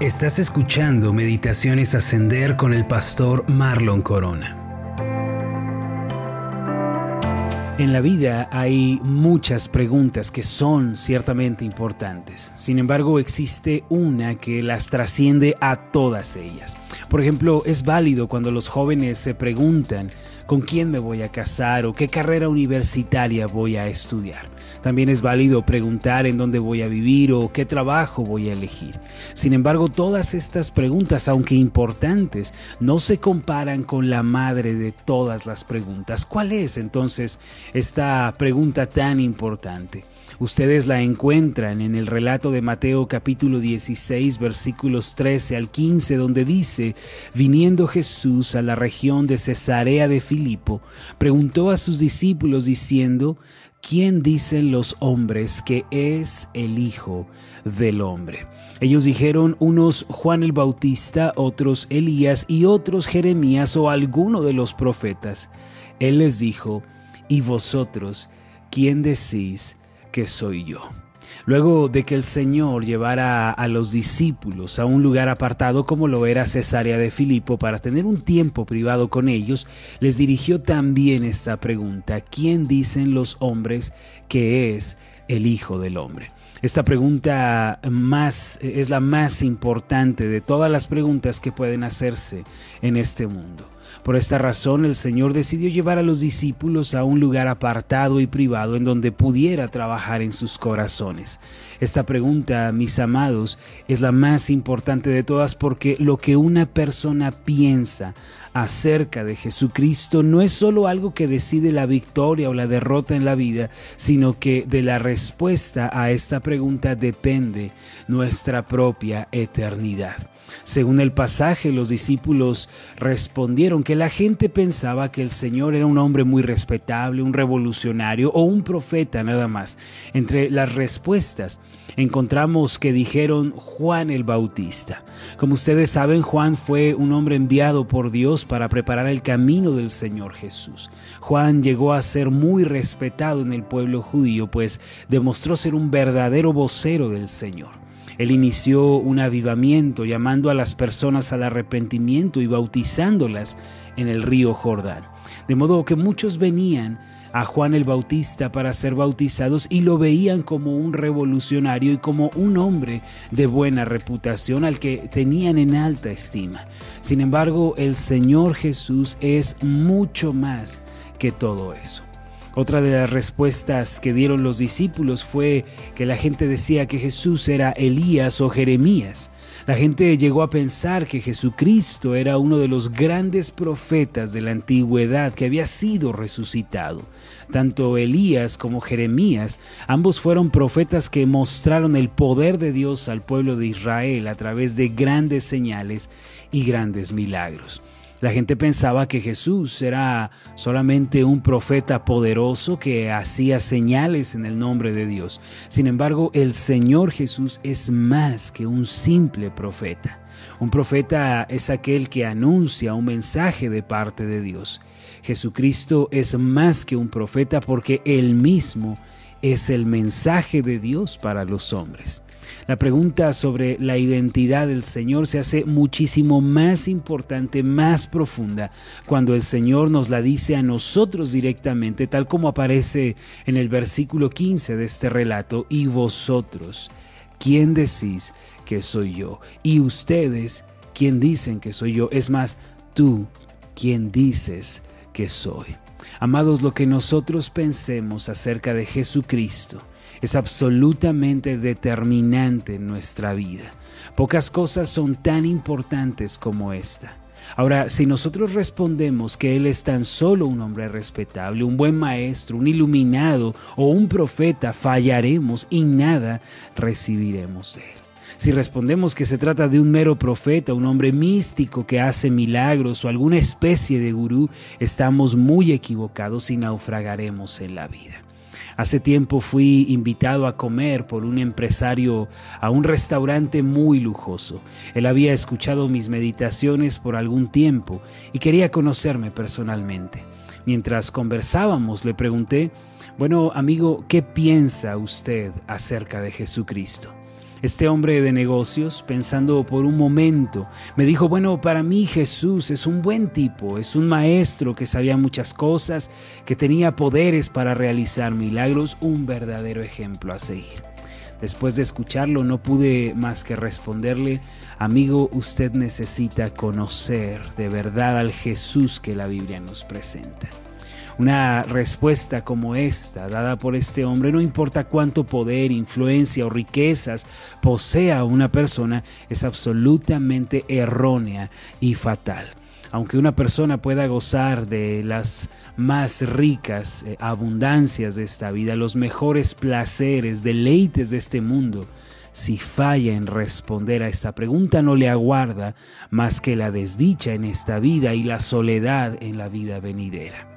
Estás escuchando Meditaciones Ascender con el pastor Marlon Corona. En la vida hay muchas preguntas que son ciertamente importantes. Sin embargo, existe una que las trasciende a todas ellas. Por ejemplo, es válido cuando los jóvenes se preguntan con quién me voy a casar o qué carrera universitaria voy a estudiar. También es válido preguntar en dónde voy a vivir o qué trabajo voy a elegir. Sin embargo, todas estas preguntas, aunque importantes, no se comparan con la madre de todas las preguntas. ¿Cuál es entonces esta pregunta tan importante? Ustedes la encuentran en el relato de Mateo capítulo 16 versículos 13 al 15 donde dice, viniendo Jesús a la región de Cesarea de Filipo, preguntó a sus discípulos diciendo, ¿quién dicen los hombres que es el Hijo del Hombre? Ellos dijeron unos Juan el Bautista, otros Elías y otros Jeremías o alguno de los profetas. Él les dijo, ¿y vosotros quién decís que soy yo. Luego de que el Señor llevara a los discípulos a un lugar apartado como lo era Cesarea de Filipo para tener un tiempo privado con ellos, les dirigió también esta pregunta, ¿quién dicen los hombres que es el Hijo del Hombre? Esta pregunta más es la más importante de todas las preguntas que pueden hacerse en este mundo. Por esta razón el Señor decidió llevar a los discípulos a un lugar apartado y privado en donde pudiera trabajar en sus corazones. Esta pregunta, mis amados, es la más importante de todas porque lo que una persona piensa acerca de Jesucristo no es solo algo que decide la victoria o la derrota en la vida, sino que de la respuesta a esta pregunta depende nuestra propia eternidad. Según el pasaje, los discípulos respondieron que la gente pensaba que el Señor era un hombre muy respetable, un revolucionario o un profeta nada más. Entre las respuestas encontramos que dijeron Juan el Bautista. Como ustedes saben, Juan fue un hombre enviado por Dios para preparar el camino del Señor Jesús. Juan llegó a ser muy respetado en el pueblo judío, pues demostró ser un verdadero vocero del Señor. Él inició un avivamiento llamando a las personas al arrepentimiento y bautizándolas en el río Jordán. De modo que muchos venían a Juan el Bautista para ser bautizados y lo veían como un revolucionario y como un hombre de buena reputación al que tenían en alta estima. Sin embargo, el Señor Jesús es mucho más que todo eso. Otra de las respuestas que dieron los discípulos fue que la gente decía que Jesús era Elías o Jeremías. La gente llegó a pensar que Jesucristo era uno de los grandes profetas de la antigüedad que había sido resucitado. Tanto Elías como Jeremías, ambos fueron profetas que mostraron el poder de Dios al pueblo de Israel a través de grandes señales y grandes milagros. La gente pensaba que Jesús era solamente un profeta poderoso que hacía señales en el nombre de Dios. Sin embargo, el Señor Jesús es más que un simple profeta. Un profeta es aquel que anuncia un mensaje de parte de Dios. Jesucristo es más que un profeta porque él mismo es el mensaje de Dios para los hombres. La pregunta sobre la identidad del Señor se hace muchísimo más importante, más profunda, cuando el Señor nos la dice a nosotros directamente, tal como aparece en el versículo 15 de este relato, y vosotros, ¿quién decís que soy yo? Y ustedes, ¿quién dicen que soy yo? Es más, tú, ¿quién dices que soy? Amados, lo que nosotros pensemos acerca de Jesucristo, es absolutamente determinante en nuestra vida. Pocas cosas son tan importantes como esta. Ahora, si nosotros respondemos que Él es tan solo un hombre respetable, un buen maestro, un iluminado o un profeta, fallaremos y nada recibiremos de Él. Si respondemos que se trata de un mero profeta, un hombre místico que hace milagros o alguna especie de gurú, estamos muy equivocados y naufragaremos en la vida. Hace tiempo fui invitado a comer por un empresario a un restaurante muy lujoso. Él había escuchado mis meditaciones por algún tiempo y quería conocerme personalmente. Mientras conversábamos le pregunté, bueno amigo, ¿qué piensa usted acerca de Jesucristo? Este hombre de negocios, pensando por un momento, me dijo, bueno, para mí Jesús es un buen tipo, es un maestro que sabía muchas cosas, que tenía poderes para realizar milagros, un verdadero ejemplo a seguir. Después de escucharlo no pude más que responderle, amigo, usted necesita conocer de verdad al Jesús que la Biblia nos presenta. Una respuesta como esta, dada por este hombre, no importa cuánto poder, influencia o riquezas posea una persona, es absolutamente errónea y fatal aunque una persona pueda gozar de las más ricas eh, abundancias de esta vida, los mejores placeres, deleites de este mundo, si falla en responder a esta pregunta no le aguarda más que la desdicha en esta vida y la soledad en la vida venidera.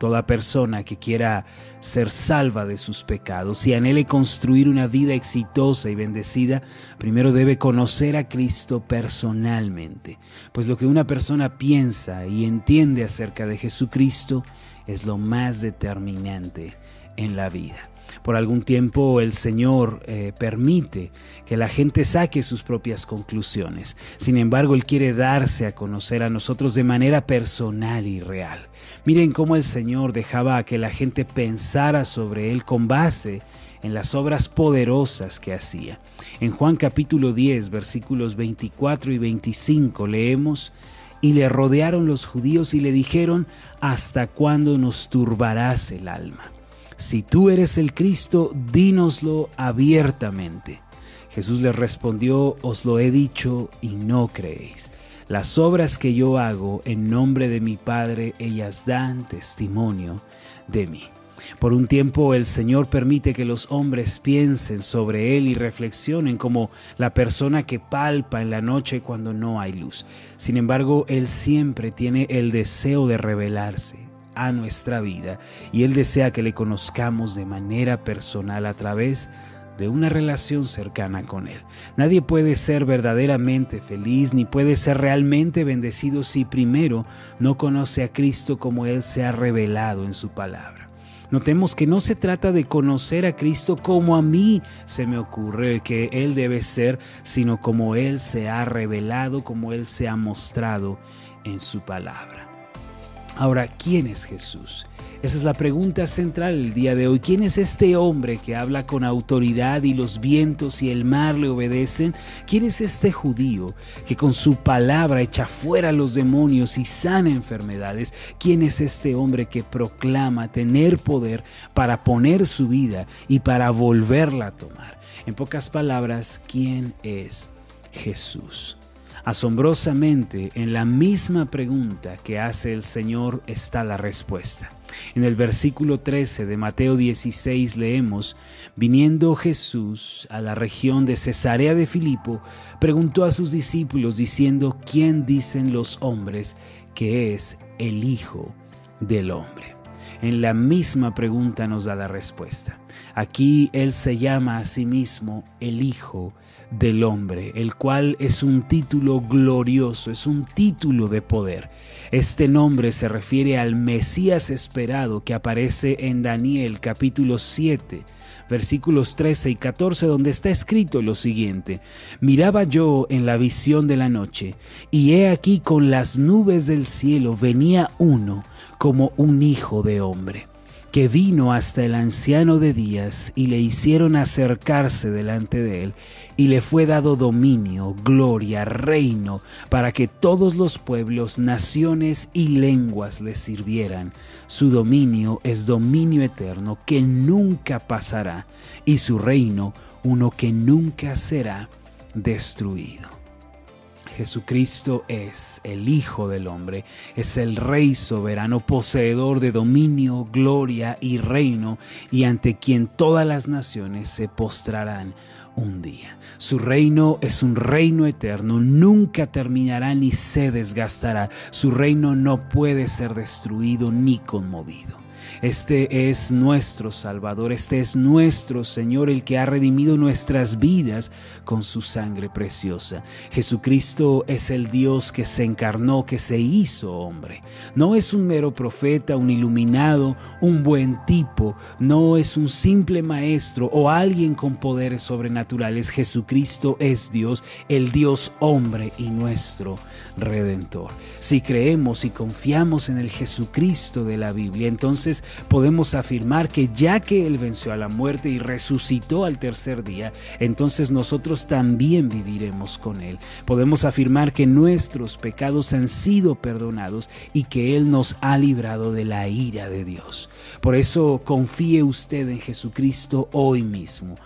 Toda persona que quiera ser salva de sus pecados y anhele construir una vida exitosa y bendecida, primero debe conocer a Cristo personalmente, pues lo que una persona piensa y entiende acerca de Jesucristo es lo más determinante en la vida. Por algún tiempo el Señor eh, permite que la gente saque sus propias conclusiones. Sin embargo, Él quiere darse a conocer a nosotros de manera personal y real. Miren cómo el Señor dejaba que la gente pensara sobre Él con base en las obras poderosas que hacía. En Juan capítulo 10, versículos 24 y 25 leemos, y le rodearon los judíos y le dijeron, ¿hasta cuándo nos turbarás el alma? Si tú eres el Cristo, dínoslo abiertamente. Jesús les respondió, os lo he dicho y no creéis. Las obras que yo hago en nombre de mi Padre, ellas dan testimonio de mí. Por un tiempo el Señor permite que los hombres piensen sobre Él y reflexionen como la persona que palpa en la noche cuando no hay luz. Sin embargo, Él siempre tiene el deseo de revelarse, a nuestra vida y Él desea que le conozcamos de manera personal a través de una relación cercana con Él. Nadie puede ser verdaderamente feliz ni puede ser realmente bendecido si primero no conoce a Cristo como Él se ha revelado en su palabra. Notemos que no se trata de conocer a Cristo como a mí se me ocurre que Él debe ser, sino como Él se ha revelado, como Él se ha mostrado en su palabra. Ahora, ¿quién es Jesús? Esa es la pregunta central el día de hoy. ¿Quién es este hombre que habla con autoridad y los vientos y el mar le obedecen? ¿Quién es este judío que con su palabra echa fuera los demonios y sana enfermedades? ¿Quién es este hombre que proclama tener poder para poner su vida y para volverla a tomar? En pocas palabras, ¿quién es Jesús? Asombrosamente, en la misma pregunta que hace el Señor está la respuesta. En el versículo 13 de Mateo 16 leemos, viniendo Jesús a la región de Cesarea de Filipo, preguntó a sus discípulos diciendo, ¿quién dicen los hombres que es el Hijo del Hombre? En la misma pregunta nos da la respuesta. Aquí Él se llama a sí mismo el Hijo del hombre, el cual es un título glorioso, es un título de poder. Este nombre se refiere al Mesías esperado que aparece en Daniel capítulo 7, versículos 13 y 14, donde está escrito lo siguiente, miraba yo en la visión de la noche, y he aquí con las nubes del cielo venía uno como un hijo de hombre que vino hasta el anciano de días y le hicieron acercarse delante de él, y le fue dado dominio, gloria, reino, para que todos los pueblos, naciones y lenguas le sirvieran. Su dominio es dominio eterno que nunca pasará, y su reino uno que nunca será destruido. Jesucristo es el Hijo del Hombre, es el Rey soberano, poseedor de dominio, gloria y reino, y ante quien todas las naciones se postrarán un día. Su reino es un reino eterno, nunca terminará ni se desgastará. Su reino no puede ser destruido ni conmovido. Este es nuestro Salvador, este es nuestro Señor, el que ha redimido nuestras vidas con su sangre preciosa. Jesucristo es el Dios que se encarnó, que se hizo hombre. No es un mero profeta, un iluminado, un buen tipo, no es un simple maestro o alguien con poderes sobrenaturales. Jesucristo es Dios, el Dios hombre y nuestro redentor. Si creemos y confiamos en el Jesucristo de la Biblia, entonces podemos afirmar que ya que Él venció a la muerte y resucitó al tercer día, entonces nosotros también viviremos con Él. Podemos afirmar que nuestros pecados han sido perdonados y que Él nos ha librado de la ira de Dios. Por eso confíe usted en Jesucristo hoy mismo.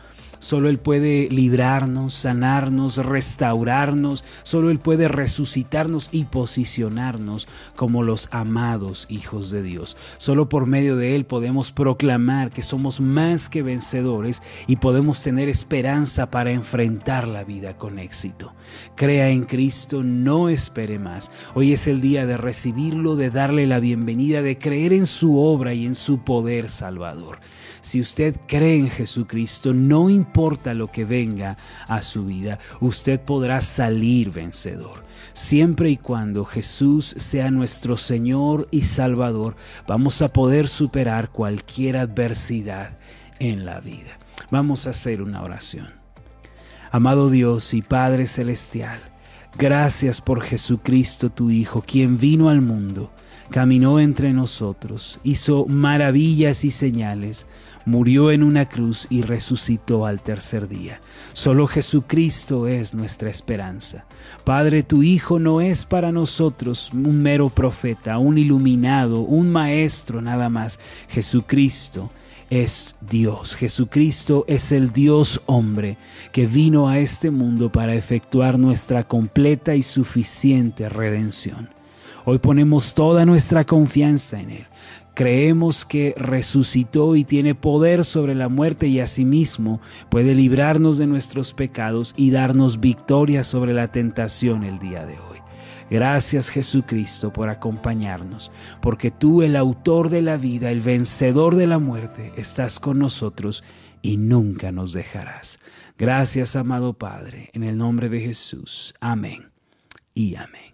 Solo Él puede librarnos, sanarnos, restaurarnos. Solo Él puede resucitarnos y posicionarnos como los amados hijos de Dios. Solo por medio de Él podemos proclamar que somos más que vencedores y podemos tener esperanza para enfrentar la vida con éxito. Crea en Cristo, no espere más. Hoy es el día de recibirlo, de darle la bienvenida, de creer en su obra y en su poder salvador. Si usted cree en Jesucristo, no importa lo que venga a su vida, usted podrá salir vencedor. Siempre y cuando Jesús sea nuestro Señor y Salvador, vamos a poder superar cualquier adversidad en la vida. Vamos a hacer una oración. Amado Dios y Padre Celestial, gracias por Jesucristo tu Hijo, quien vino al mundo caminó entre nosotros, hizo maravillas y señales, murió en una cruz y resucitó al tercer día. Solo Jesucristo es nuestra esperanza. Padre, tu Hijo no es para nosotros un mero profeta, un iluminado, un maestro nada más. Jesucristo es Dios. Jesucristo es el Dios hombre que vino a este mundo para efectuar nuestra completa y suficiente redención. Hoy ponemos toda nuestra confianza en Él. Creemos que resucitó y tiene poder sobre la muerte y asimismo puede librarnos de nuestros pecados y darnos victoria sobre la tentación el día de hoy. Gracias Jesucristo por acompañarnos, porque tú, el autor de la vida, el vencedor de la muerte, estás con nosotros y nunca nos dejarás. Gracias, amado Padre, en el nombre de Jesús. Amén y amén.